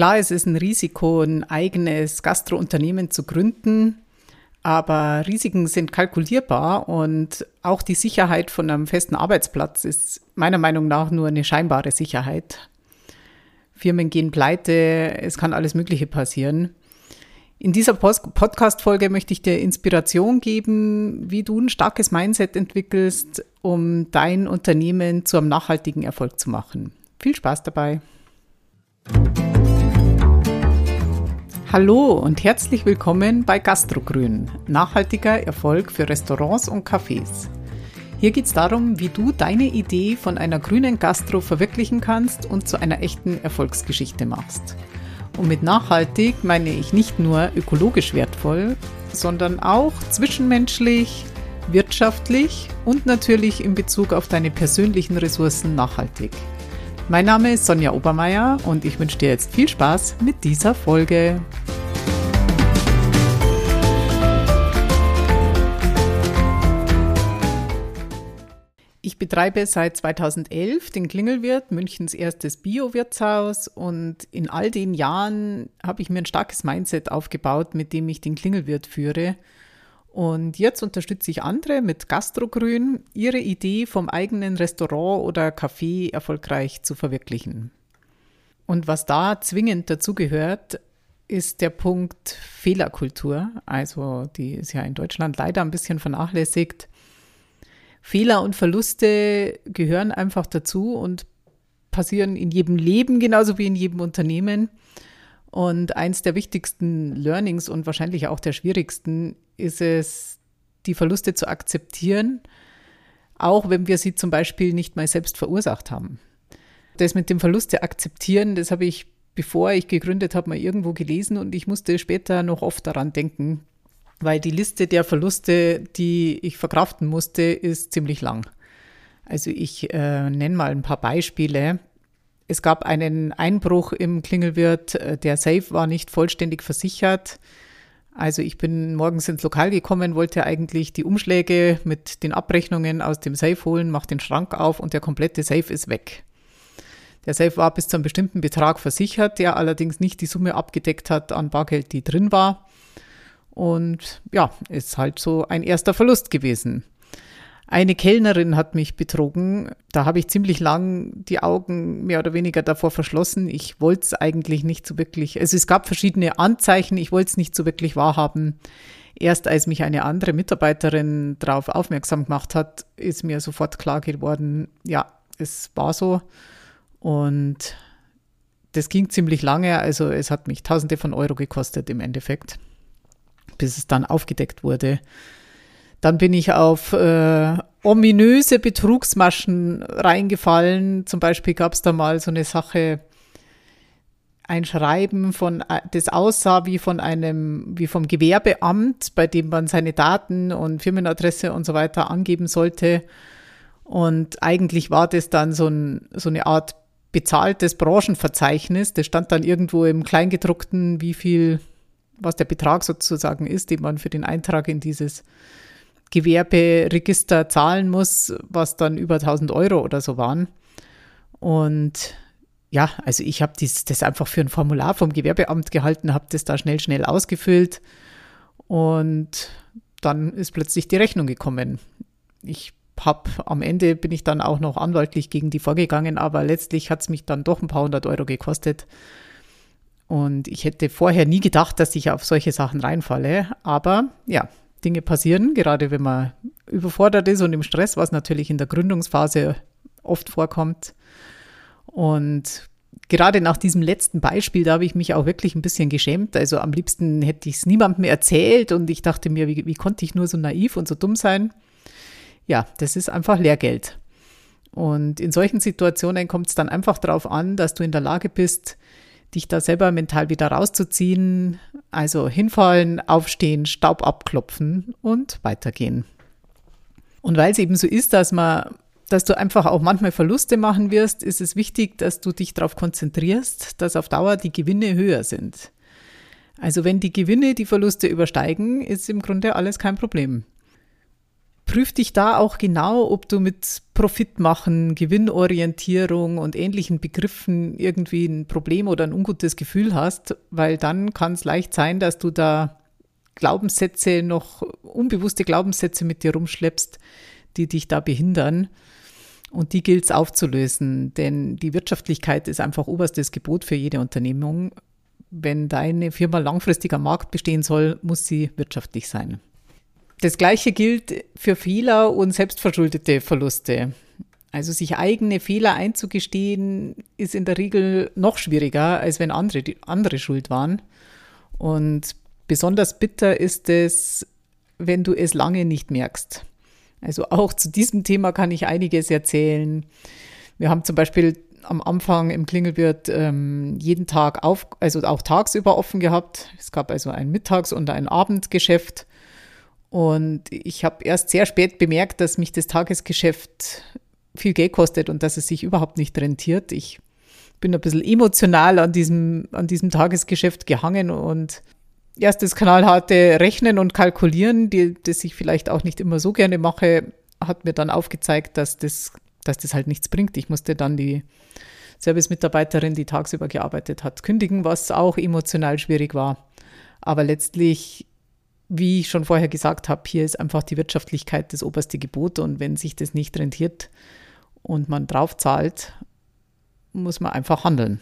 Klar, es ist ein Risiko, ein eigenes Gastrounternehmen zu gründen, aber Risiken sind kalkulierbar und auch die Sicherheit von einem festen Arbeitsplatz ist meiner Meinung nach nur eine scheinbare Sicherheit. Firmen gehen pleite, es kann alles Mögliche passieren. In dieser Podcast-Folge möchte ich dir Inspiration geben, wie du ein starkes Mindset entwickelst, um dein Unternehmen zu einem nachhaltigen Erfolg zu machen. Viel Spaß dabei! Hallo und herzlich willkommen bei Gastrogrün, nachhaltiger Erfolg für Restaurants und Cafés. Hier geht es darum, wie du deine Idee von einer grünen Gastro verwirklichen kannst und zu einer echten Erfolgsgeschichte machst. Und mit nachhaltig meine ich nicht nur ökologisch wertvoll, sondern auch zwischenmenschlich, wirtschaftlich und natürlich in Bezug auf deine persönlichen Ressourcen nachhaltig. Mein Name ist Sonja Obermeier und ich wünsche dir jetzt viel Spaß mit dieser Folge. Ich betreibe seit 2011 den Klingelwirt, Münchens erstes Bio-Wirtshaus und in all den Jahren habe ich mir ein starkes Mindset aufgebaut, mit dem ich den Klingelwirt führe und jetzt unterstütze ich andere mit Gastrogrün, ihre Idee vom eigenen Restaurant oder Café erfolgreich zu verwirklichen. Und was da zwingend dazugehört, ist der Punkt Fehlerkultur. Also die ist ja in Deutschland leider ein bisschen vernachlässigt. Fehler und Verluste gehören einfach dazu und passieren in jedem Leben genauso wie in jedem Unternehmen. Und eins der wichtigsten Learnings und wahrscheinlich auch der schwierigsten ist es, die Verluste zu akzeptieren, auch wenn wir sie zum Beispiel nicht mal selbst verursacht haben. Das mit dem Verluste akzeptieren, das habe ich, bevor ich gegründet habe, mal irgendwo gelesen und ich musste später noch oft daran denken, weil die Liste der Verluste, die ich verkraften musste, ist ziemlich lang. Also ich äh, nenne mal ein paar Beispiele. Es gab einen Einbruch im Klingelwirt, äh, der Safe war nicht vollständig versichert. Also ich bin morgens ins Lokal gekommen, wollte eigentlich die Umschläge mit den Abrechnungen aus dem Safe holen, mache den Schrank auf und der komplette Safe ist weg. Der Safe war bis zu einem bestimmten Betrag versichert, der allerdings nicht die Summe abgedeckt hat an Bargeld, die drin war. Und ja, ist halt so ein erster Verlust gewesen. Eine Kellnerin hat mich betrogen. Da habe ich ziemlich lang die Augen mehr oder weniger davor verschlossen. Ich wollte es eigentlich nicht so wirklich. Also es gab verschiedene Anzeichen. Ich wollte es nicht so wirklich wahrhaben. Erst als mich eine andere Mitarbeiterin darauf aufmerksam gemacht hat, ist mir sofort klar geworden, ja, es war so. Und das ging ziemlich lange. Also es hat mich Tausende von Euro gekostet im Endeffekt, bis es dann aufgedeckt wurde. Dann bin ich auf äh, ominöse Betrugsmaschen reingefallen. Zum Beispiel gab es da mal so eine Sache, ein Schreiben von, das aussah wie von einem, wie vom Gewerbeamt, bei dem man seine Daten und Firmenadresse und so weiter angeben sollte. Und eigentlich war das dann so, ein, so eine Art bezahltes Branchenverzeichnis. Das stand dann irgendwo im Kleingedruckten, wie viel, was der Betrag sozusagen ist, den man für den Eintrag in dieses Gewerberegister zahlen muss, was dann über 1000 Euro oder so waren. Und ja, also ich habe das einfach für ein Formular vom Gewerbeamt gehalten, habe das da schnell, schnell ausgefüllt und dann ist plötzlich die Rechnung gekommen. Ich habe am Ende bin ich dann auch noch anwaltlich gegen die vorgegangen, aber letztlich hat es mich dann doch ein paar hundert Euro gekostet. Und ich hätte vorher nie gedacht, dass ich auf solche Sachen reinfalle. Aber ja, Dinge passieren, gerade wenn man überfordert ist und im Stress, was natürlich in der Gründungsphase oft vorkommt. Und gerade nach diesem letzten Beispiel, da habe ich mich auch wirklich ein bisschen geschämt. Also am liebsten hätte ich es niemandem erzählt und ich dachte mir, wie, wie konnte ich nur so naiv und so dumm sein? Ja, das ist einfach Lehrgeld. Und in solchen Situationen kommt es dann einfach darauf an, dass du in der Lage bist, dich da selber mental wieder rauszuziehen. Also hinfallen, aufstehen, Staub abklopfen und weitergehen. Und weil es eben so ist, dass man, dass du einfach auch manchmal Verluste machen wirst, ist es wichtig, dass du dich darauf konzentrierst, dass auf Dauer die Gewinne höher sind. Also wenn die Gewinne die Verluste übersteigen, ist im Grunde alles kein Problem. Prüf dich da auch genau, ob du mit Profit machen, Gewinnorientierung und ähnlichen Begriffen irgendwie ein Problem oder ein ungutes Gefühl hast, weil dann kann es leicht sein, dass du da Glaubenssätze noch, unbewusste Glaubenssätze mit dir rumschleppst, die dich da behindern. Und die gilt es aufzulösen, denn die Wirtschaftlichkeit ist einfach oberstes Gebot für jede Unternehmung. Wenn deine Firma langfristig am Markt bestehen soll, muss sie wirtschaftlich sein. Das Gleiche gilt für Fehler und selbstverschuldete Verluste. Also sich eigene Fehler einzugestehen, ist in der Regel noch schwieriger, als wenn andere, andere schuld waren. Und besonders bitter ist es, wenn du es lange nicht merkst. Also auch zu diesem Thema kann ich einiges erzählen. Wir haben zum Beispiel am Anfang im Klingelwirt ähm, jeden Tag auf, also auch tagsüber offen gehabt. Es gab also ein Mittags- und ein Abendgeschäft. Und ich habe erst sehr spät bemerkt, dass mich das Tagesgeschäft viel Geld kostet und dass es sich überhaupt nicht rentiert. Ich bin ein bisschen emotional an diesem, an diesem Tagesgeschäft gehangen und erst das knallharte Rechnen und Kalkulieren, die, das ich vielleicht auch nicht immer so gerne mache, hat mir dann aufgezeigt, dass das, dass das halt nichts bringt. Ich musste dann die Service-Mitarbeiterin, die tagsüber gearbeitet hat, kündigen, was auch emotional schwierig war. Aber letztlich, wie ich schon vorher gesagt habe, hier ist einfach die Wirtschaftlichkeit das oberste Gebot und wenn sich das nicht rentiert und man drauf zahlt, muss man einfach handeln.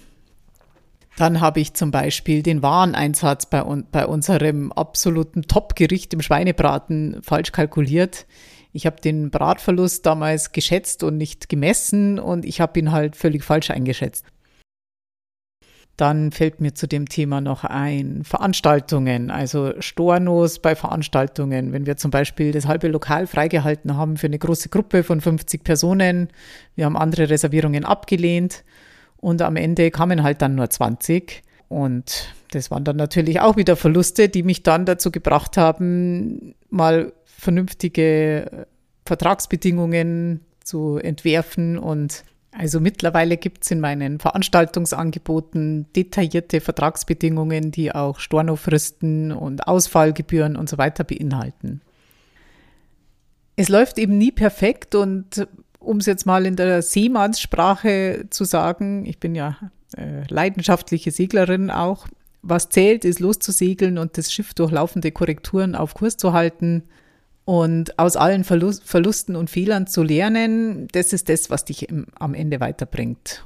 Dann habe ich zum Beispiel den Wareneinsatz bei, bei unserem absoluten Top-Gericht im Schweinebraten falsch kalkuliert. Ich habe den Bratverlust damals geschätzt und nicht gemessen und ich habe ihn halt völlig falsch eingeschätzt. Dann fällt mir zu dem Thema noch ein Veranstaltungen, also Stornos bei Veranstaltungen. Wenn wir zum Beispiel das halbe Lokal freigehalten haben für eine große Gruppe von 50 Personen, wir haben andere Reservierungen abgelehnt und am Ende kamen halt dann nur 20. Und das waren dann natürlich auch wieder Verluste, die mich dann dazu gebracht haben, mal vernünftige Vertragsbedingungen zu entwerfen. Und also mittlerweile gibt es in meinen Veranstaltungsangeboten detaillierte Vertragsbedingungen, die auch Stornofristen und Ausfallgebühren und so weiter beinhalten. Es läuft eben nie perfekt und um es jetzt mal in der Seemannssprache zu sagen, ich bin ja äh, leidenschaftliche Seglerin auch, was zählt, ist loszusegeln und das Schiff durch laufende Korrekturen auf Kurs zu halten und aus allen Verlust, Verlusten und Fehlern zu lernen. Das ist das, was dich im, am Ende weiterbringt.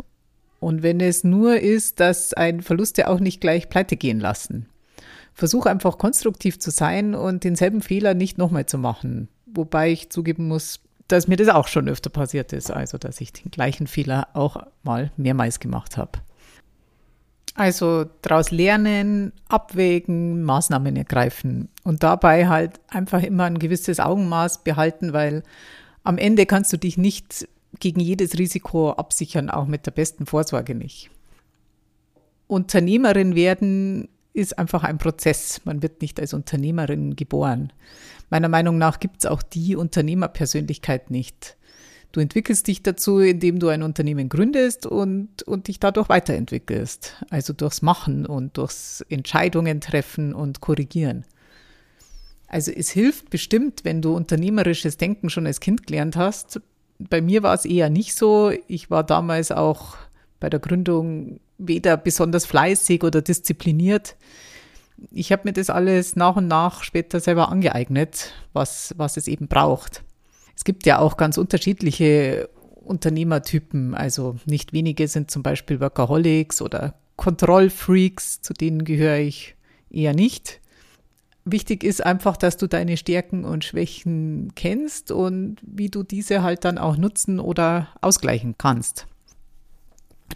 Und wenn es nur ist, dass ein Verluste auch nicht gleich pleite gehen lassen. Versuch einfach konstruktiv zu sein und denselben Fehler nicht nochmal zu machen. Wobei ich zugeben muss, dass mir das auch schon öfter passiert ist, also dass ich den gleichen Fehler auch mal mehrmals gemacht habe. Also daraus lernen, abwägen, Maßnahmen ergreifen und dabei halt einfach immer ein gewisses Augenmaß behalten, weil am Ende kannst du dich nicht gegen jedes Risiko absichern, auch mit der besten Vorsorge nicht. Unternehmerin werden ist einfach ein Prozess. Man wird nicht als Unternehmerin geboren. Meiner Meinung nach gibt es auch die Unternehmerpersönlichkeit nicht. Du entwickelst dich dazu, indem du ein Unternehmen gründest und, und dich dadurch weiterentwickelst. Also durchs Machen und durchs Entscheidungen treffen und korrigieren. Also es hilft bestimmt, wenn du unternehmerisches Denken schon als Kind gelernt hast. Bei mir war es eher nicht so. Ich war damals auch bei der Gründung weder besonders fleißig oder diszipliniert. Ich habe mir das alles nach und nach später selber angeeignet, was, was es eben braucht. Es gibt ja auch ganz unterschiedliche Unternehmertypen. Also nicht wenige sind zum Beispiel Workaholics oder Kontrollfreaks, zu denen gehöre ich eher nicht. Wichtig ist einfach, dass du deine Stärken und Schwächen kennst und wie du diese halt dann auch nutzen oder ausgleichen kannst.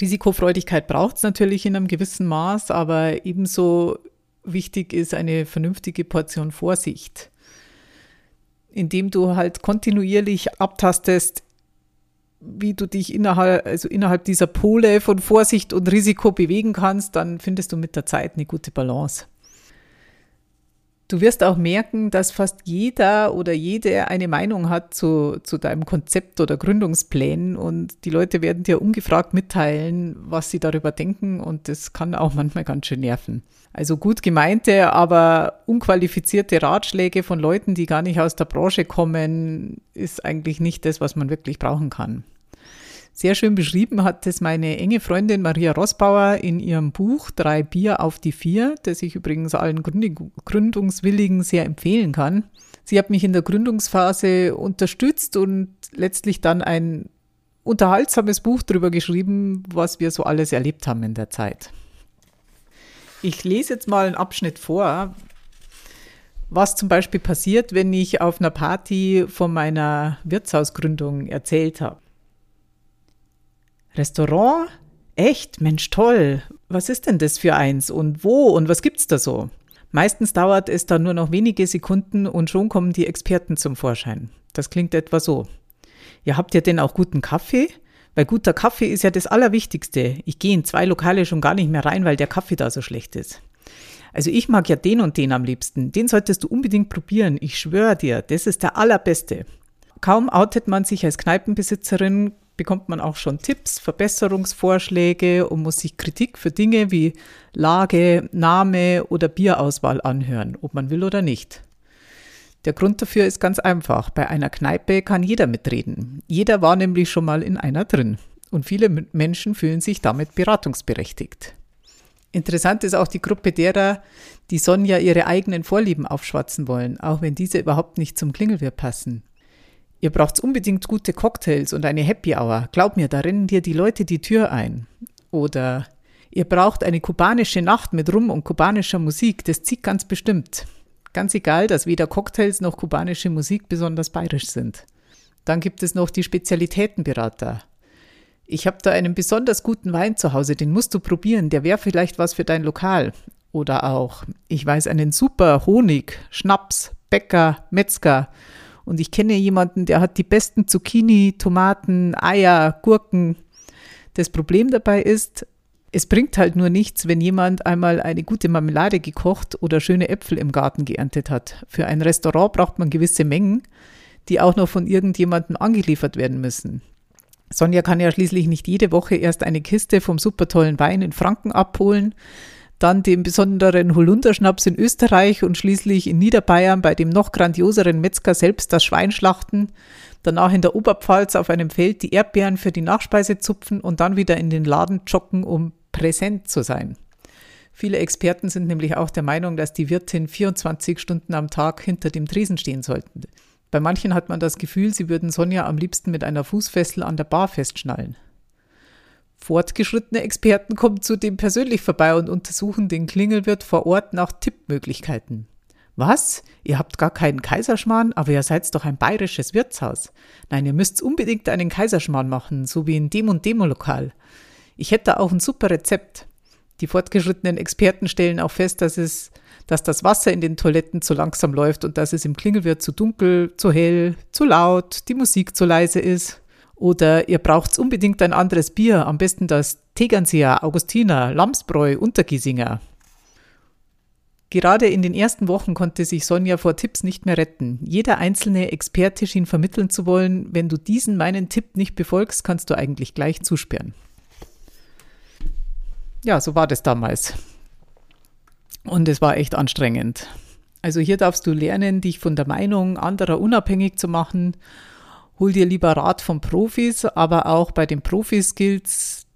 Risikofreudigkeit braucht es natürlich in einem gewissen Maß, aber ebenso wichtig ist eine vernünftige Portion Vorsicht, indem du halt kontinuierlich abtastest, wie du dich innerhalb, also innerhalb dieser Pole von Vorsicht und Risiko bewegen kannst, dann findest du mit der Zeit eine gute Balance. Du wirst auch merken, dass fast jeder oder jede eine Meinung hat zu, zu deinem Konzept oder Gründungsplänen und die Leute werden dir ungefragt mitteilen, was sie darüber denken und das kann auch manchmal ganz schön nerven. Also gut gemeinte, aber unqualifizierte Ratschläge von Leuten, die gar nicht aus der Branche kommen, ist eigentlich nicht das, was man wirklich brauchen kann. Sehr schön beschrieben hat es meine enge Freundin Maria Rossbauer in ihrem Buch Drei Bier auf die Vier, das ich übrigens allen Gründungswilligen sehr empfehlen kann. Sie hat mich in der Gründungsphase unterstützt und letztlich dann ein unterhaltsames Buch darüber geschrieben, was wir so alles erlebt haben in der Zeit. Ich lese jetzt mal einen Abschnitt vor, was zum Beispiel passiert, wenn ich auf einer Party von meiner Wirtshausgründung erzählt habe. Restaurant? Echt? Mensch, toll. Was ist denn das für eins und wo und was gibt's da so? Meistens dauert es dann nur noch wenige Sekunden und schon kommen die Experten zum Vorschein. Das klingt etwa so. Ja, habt ihr denn auch guten Kaffee? Weil guter Kaffee ist ja das Allerwichtigste. Ich gehe in zwei Lokale schon gar nicht mehr rein, weil der Kaffee da so schlecht ist. Also ich mag ja den und den am liebsten. Den solltest du unbedingt probieren. Ich schwöre dir, das ist der allerbeste. Kaum outet man sich als Kneipenbesitzerin, bekommt man auch schon Tipps, Verbesserungsvorschläge und muss sich Kritik für Dinge wie Lage, Name oder Bierauswahl anhören, ob man will oder nicht. Der Grund dafür ist ganz einfach. Bei einer Kneipe kann jeder mitreden. Jeder war nämlich schon mal in einer drin. Und viele Menschen fühlen sich damit beratungsberechtigt. Interessant ist auch die Gruppe derer, die Sonja ihre eigenen Vorlieben aufschwatzen wollen, auch wenn diese überhaupt nicht zum Klingelwirt passen. Ihr braucht unbedingt gute Cocktails und eine Happy Hour. Glaub mir, da rennen dir die Leute die Tür ein. Oder ihr braucht eine kubanische Nacht mit Rum und kubanischer Musik. Das zieht ganz bestimmt. Ganz egal, dass weder Cocktails noch kubanische Musik besonders bayerisch sind. Dann gibt es noch die Spezialitätenberater. Ich habe da einen besonders guten Wein zu Hause, den musst du probieren, der wäre vielleicht was für dein Lokal. Oder auch, ich weiß einen super Honig, Schnaps, Bäcker, Metzger und ich kenne jemanden, der hat die besten Zucchini, Tomaten, Eier, Gurken. Das Problem dabei ist, es bringt halt nur nichts, wenn jemand einmal eine gute Marmelade gekocht oder schöne Äpfel im Garten geerntet hat. Für ein Restaurant braucht man gewisse Mengen, die auch noch von irgendjemandem angeliefert werden müssen. Sonja kann ja schließlich nicht jede Woche erst eine Kiste vom super tollen Wein in Franken abholen, dann den besonderen Holunderschnaps in Österreich und schließlich in Niederbayern bei dem noch grandioseren Metzger selbst das Schwein schlachten, danach in der Oberpfalz auf einem Feld die Erdbeeren für die Nachspeise zupfen und dann wieder in den Laden joggen, um präsent zu sein. Viele Experten sind nämlich auch der Meinung, dass die Wirtin 24 Stunden am Tag hinter dem Tresen stehen sollten. Bei manchen hat man das Gefühl, sie würden Sonja am liebsten mit einer Fußfessel an der Bar festschnallen. Fortgeschrittene Experten kommen zudem persönlich vorbei und untersuchen den Klingelwirt vor Ort nach Tippmöglichkeiten. Was? Ihr habt gar keinen Kaiserschmarrn, aber ihr seid doch ein bayerisches Wirtshaus. Nein, ihr müsst unbedingt einen Kaiserschmarrn machen, so wie in dem und dem Lokal. Ich hätte auch ein super Rezept. Die fortgeschrittenen Experten stellen auch fest, dass es, dass das Wasser in den Toiletten zu langsam läuft und dass es im Klingelwirt zu dunkel, zu hell, zu laut, die Musik zu leise ist. Oder ihr braucht unbedingt ein anderes Bier, am besten das Tegernseer, Augustiner, Lamsbräu, Untergiesinger. Gerade in den ersten Wochen konnte sich Sonja vor Tipps nicht mehr retten. Jeder einzelne Experte schien vermitteln zu wollen, wenn du diesen meinen Tipp nicht befolgst, kannst du eigentlich gleich zusperren. Ja, so war das damals. Und es war echt anstrengend. Also hier darfst du lernen, dich von der Meinung anderer unabhängig zu machen hol dir lieber Rat von Profis, aber auch bei den Profis gilt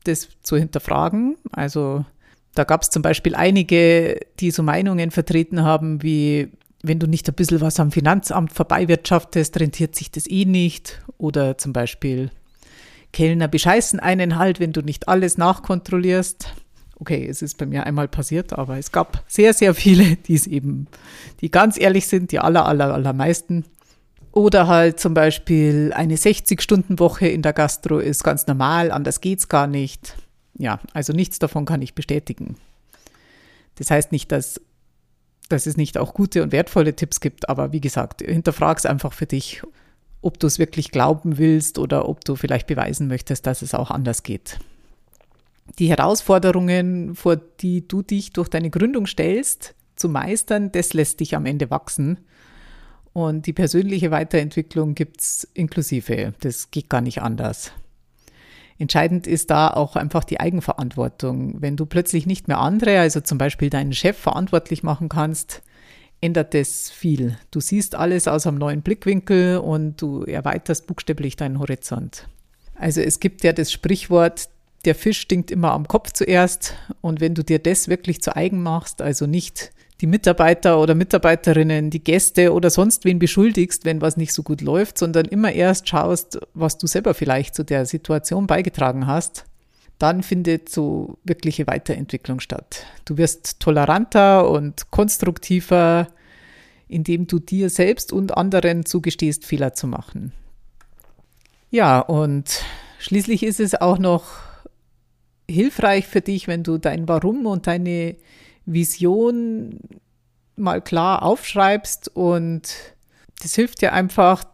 das zu hinterfragen. Also da gab es zum Beispiel einige, die so Meinungen vertreten haben, wie wenn du nicht ein bisschen was am Finanzamt vorbeiwirtschaftest, rentiert sich das eh nicht. Oder zum Beispiel Kellner bescheißen einen halt, wenn du nicht alles nachkontrollierst. Okay, es ist bei mir einmal passiert, aber es gab sehr, sehr viele, die es eben, die ganz ehrlich sind, die aller, aller, allermeisten. Oder halt zum Beispiel eine 60-Stunden-Woche in der Gastro ist ganz normal, anders geht's gar nicht. Ja, also nichts davon kann ich bestätigen. Das heißt nicht, dass, dass es nicht auch gute und wertvolle Tipps gibt, aber wie gesagt, hinterfrag's einfach für dich, ob du es wirklich glauben willst oder ob du vielleicht beweisen möchtest, dass es auch anders geht. Die Herausforderungen, vor die du dich durch deine Gründung stellst, zu meistern, das lässt dich am Ende wachsen. Und die persönliche Weiterentwicklung gibt es inklusive. Das geht gar nicht anders. Entscheidend ist da auch einfach die Eigenverantwortung. Wenn du plötzlich nicht mehr andere, also zum Beispiel deinen Chef verantwortlich machen kannst, ändert das viel. Du siehst alles aus einem neuen Blickwinkel und du erweiterst buchstäblich deinen Horizont. Also es gibt ja das Sprichwort, der Fisch stinkt immer am Kopf zuerst. Und wenn du dir das wirklich zu eigen machst, also nicht die Mitarbeiter oder Mitarbeiterinnen, die Gäste oder sonst wen beschuldigst, wenn was nicht so gut läuft, sondern immer erst schaust, was du selber vielleicht zu der Situation beigetragen hast, dann findet so wirkliche Weiterentwicklung statt. Du wirst toleranter und konstruktiver, indem du dir selbst und anderen zugestehst, Fehler zu machen. Ja, und schließlich ist es auch noch hilfreich für dich, wenn du dein Warum und deine Vision mal klar aufschreibst und das hilft dir einfach,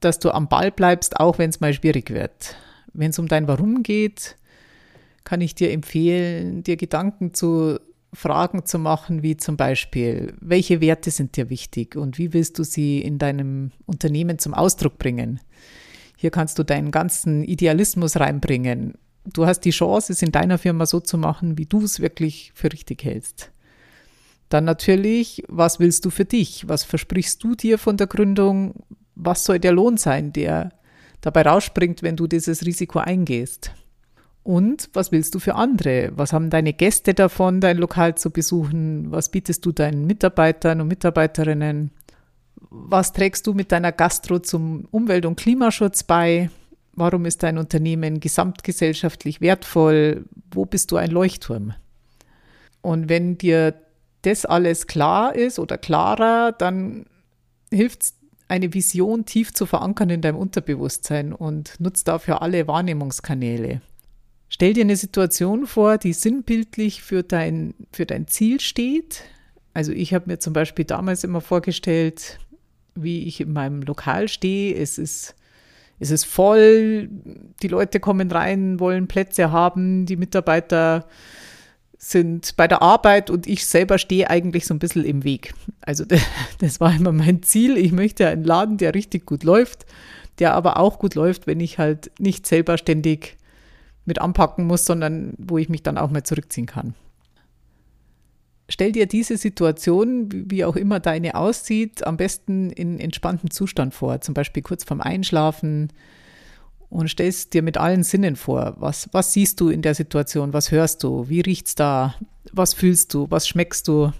dass du am Ball bleibst, auch wenn es mal schwierig wird. Wenn es um dein Warum geht, kann ich dir empfehlen, dir Gedanken zu Fragen zu machen, wie zum Beispiel, welche Werte sind dir wichtig und wie willst du sie in deinem Unternehmen zum Ausdruck bringen? Hier kannst du deinen ganzen Idealismus reinbringen. Du hast die Chance, es in deiner Firma so zu machen, wie du es wirklich für richtig hältst. Dann natürlich, was willst du für dich? Was versprichst du dir von der Gründung? Was soll der Lohn sein, der dabei rausspringt, wenn du dieses Risiko eingehst? Und was willst du für andere? Was haben deine Gäste davon, dein Lokal zu besuchen? Was bietest du deinen Mitarbeitern und Mitarbeiterinnen? Was trägst du mit deiner Gastro zum Umwelt- und Klimaschutz bei? Warum ist dein Unternehmen gesamtgesellschaftlich wertvoll? Wo bist du ein Leuchtturm? Und wenn dir das alles klar ist oder klarer, dann hilft es, eine Vision tief zu verankern in deinem Unterbewusstsein und nutzt dafür alle Wahrnehmungskanäle. Stell dir eine Situation vor, die sinnbildlich für dein, für dein Ziel steht. Also ich habe mir zum Beispiel damals immer vorgestellt, wie ich in meinem Lokal stehe. Es ist, es ist voll, die Leute kommen rein, wollen Plätze haben, die Mitarbeiter sind bei der Arbeit und ich selber stehe eigentlich so ein bisschen im Weg. Also das, war immer mein Ziel. Ich möchte einen Laden, der richtig gut läuft, der aber auch gut läuft, wenn ich halt nicht selber ständig mit anpacken muss, sondern wo ich mich dann auch mal zurückziehen kann. Stell dir diese Situation, wie auch immer deine aussieht, am besten in entspanntem Zustand vor, zum Beispiel kurz vorm Einschlafen, und stellst dir mit allen Sinnen vor, was, was siehst du in der Situation, was hörst du, wie riecht's da, was fühlst du, was schmeckst du.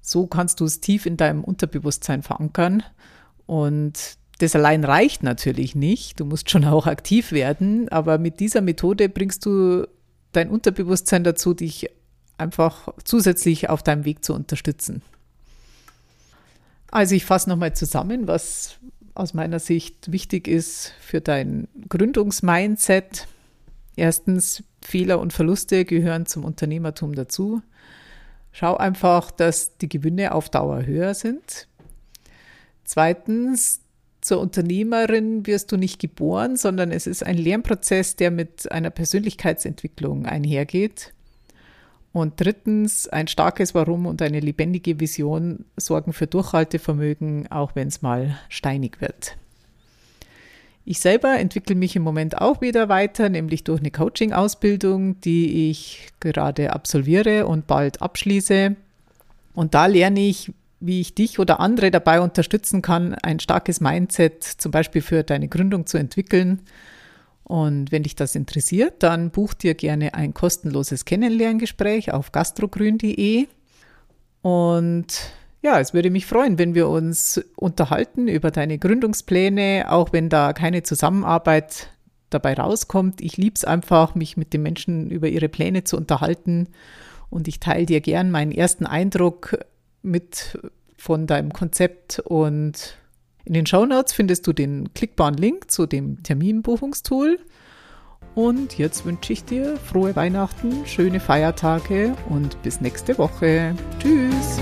So kannst du es tief in deinem Unterbewusstsein verankern. Und das allein reicht natürlich nicht. Du musst schon auch aktiv werden, aber mit dieser Methode bringst du dein Unterbewusstsein dazu, dich einfach zusätzlich auf deinem Weg zu unterstützen. Also ich fasse nochmal zusammen, was, aus meiner Sicht wichtig ist für dein Gründungsmindset. Erstens, Fehler und Verluste gehören zum Unternehmertum dazu. Schau einfach, dass die Gewinne auf Dauer höher sind. Zweitens, zur Unternehmerin wirst du nicht geboren, sondern es ist ein Lernprozess, der mit einer Persönlichkeitsentwicklung einhergeht. Und drittens, ein starkes Warum und eine lebendige Vision sorgen für Durchhaltevermögen, auch wenn es mal steinig wird. Ich selber entwickle mich im Moment auch wieder weiter, nämlich durch eine Coaching-Ausbildung, die ich gerade absolviere und bald abschließe. Und da lerne ich, wie ich dich oder andere dabei unterstützen kann, ein starkes Mindset zum Beispiel für deine Gründung zu entwickeln und wenn dich das interessiert, dann buch dir gerne ein kostenloses Kennenlerngespräch auf gastrogrün.de. Und ja, es würde mich freuen, wenn wir uns unterhalten über deine Gründungspläne, auch wenn da keine Zusammenarbeit dabei rauskommt. Ich liebe es einfach, mich mit den Menschen über ihre Pläne zu unterhalten. Und ich teile dir gern meinen ersten Eindruck mit von deinem Konzept und in den Shownotes findest du den klickbaren Link zu dem Terminbuchungstool. Und jetzt wünsche ich dir frohe Weihnachten, schöne Feiertage und bis nächste Woche. Tschüss!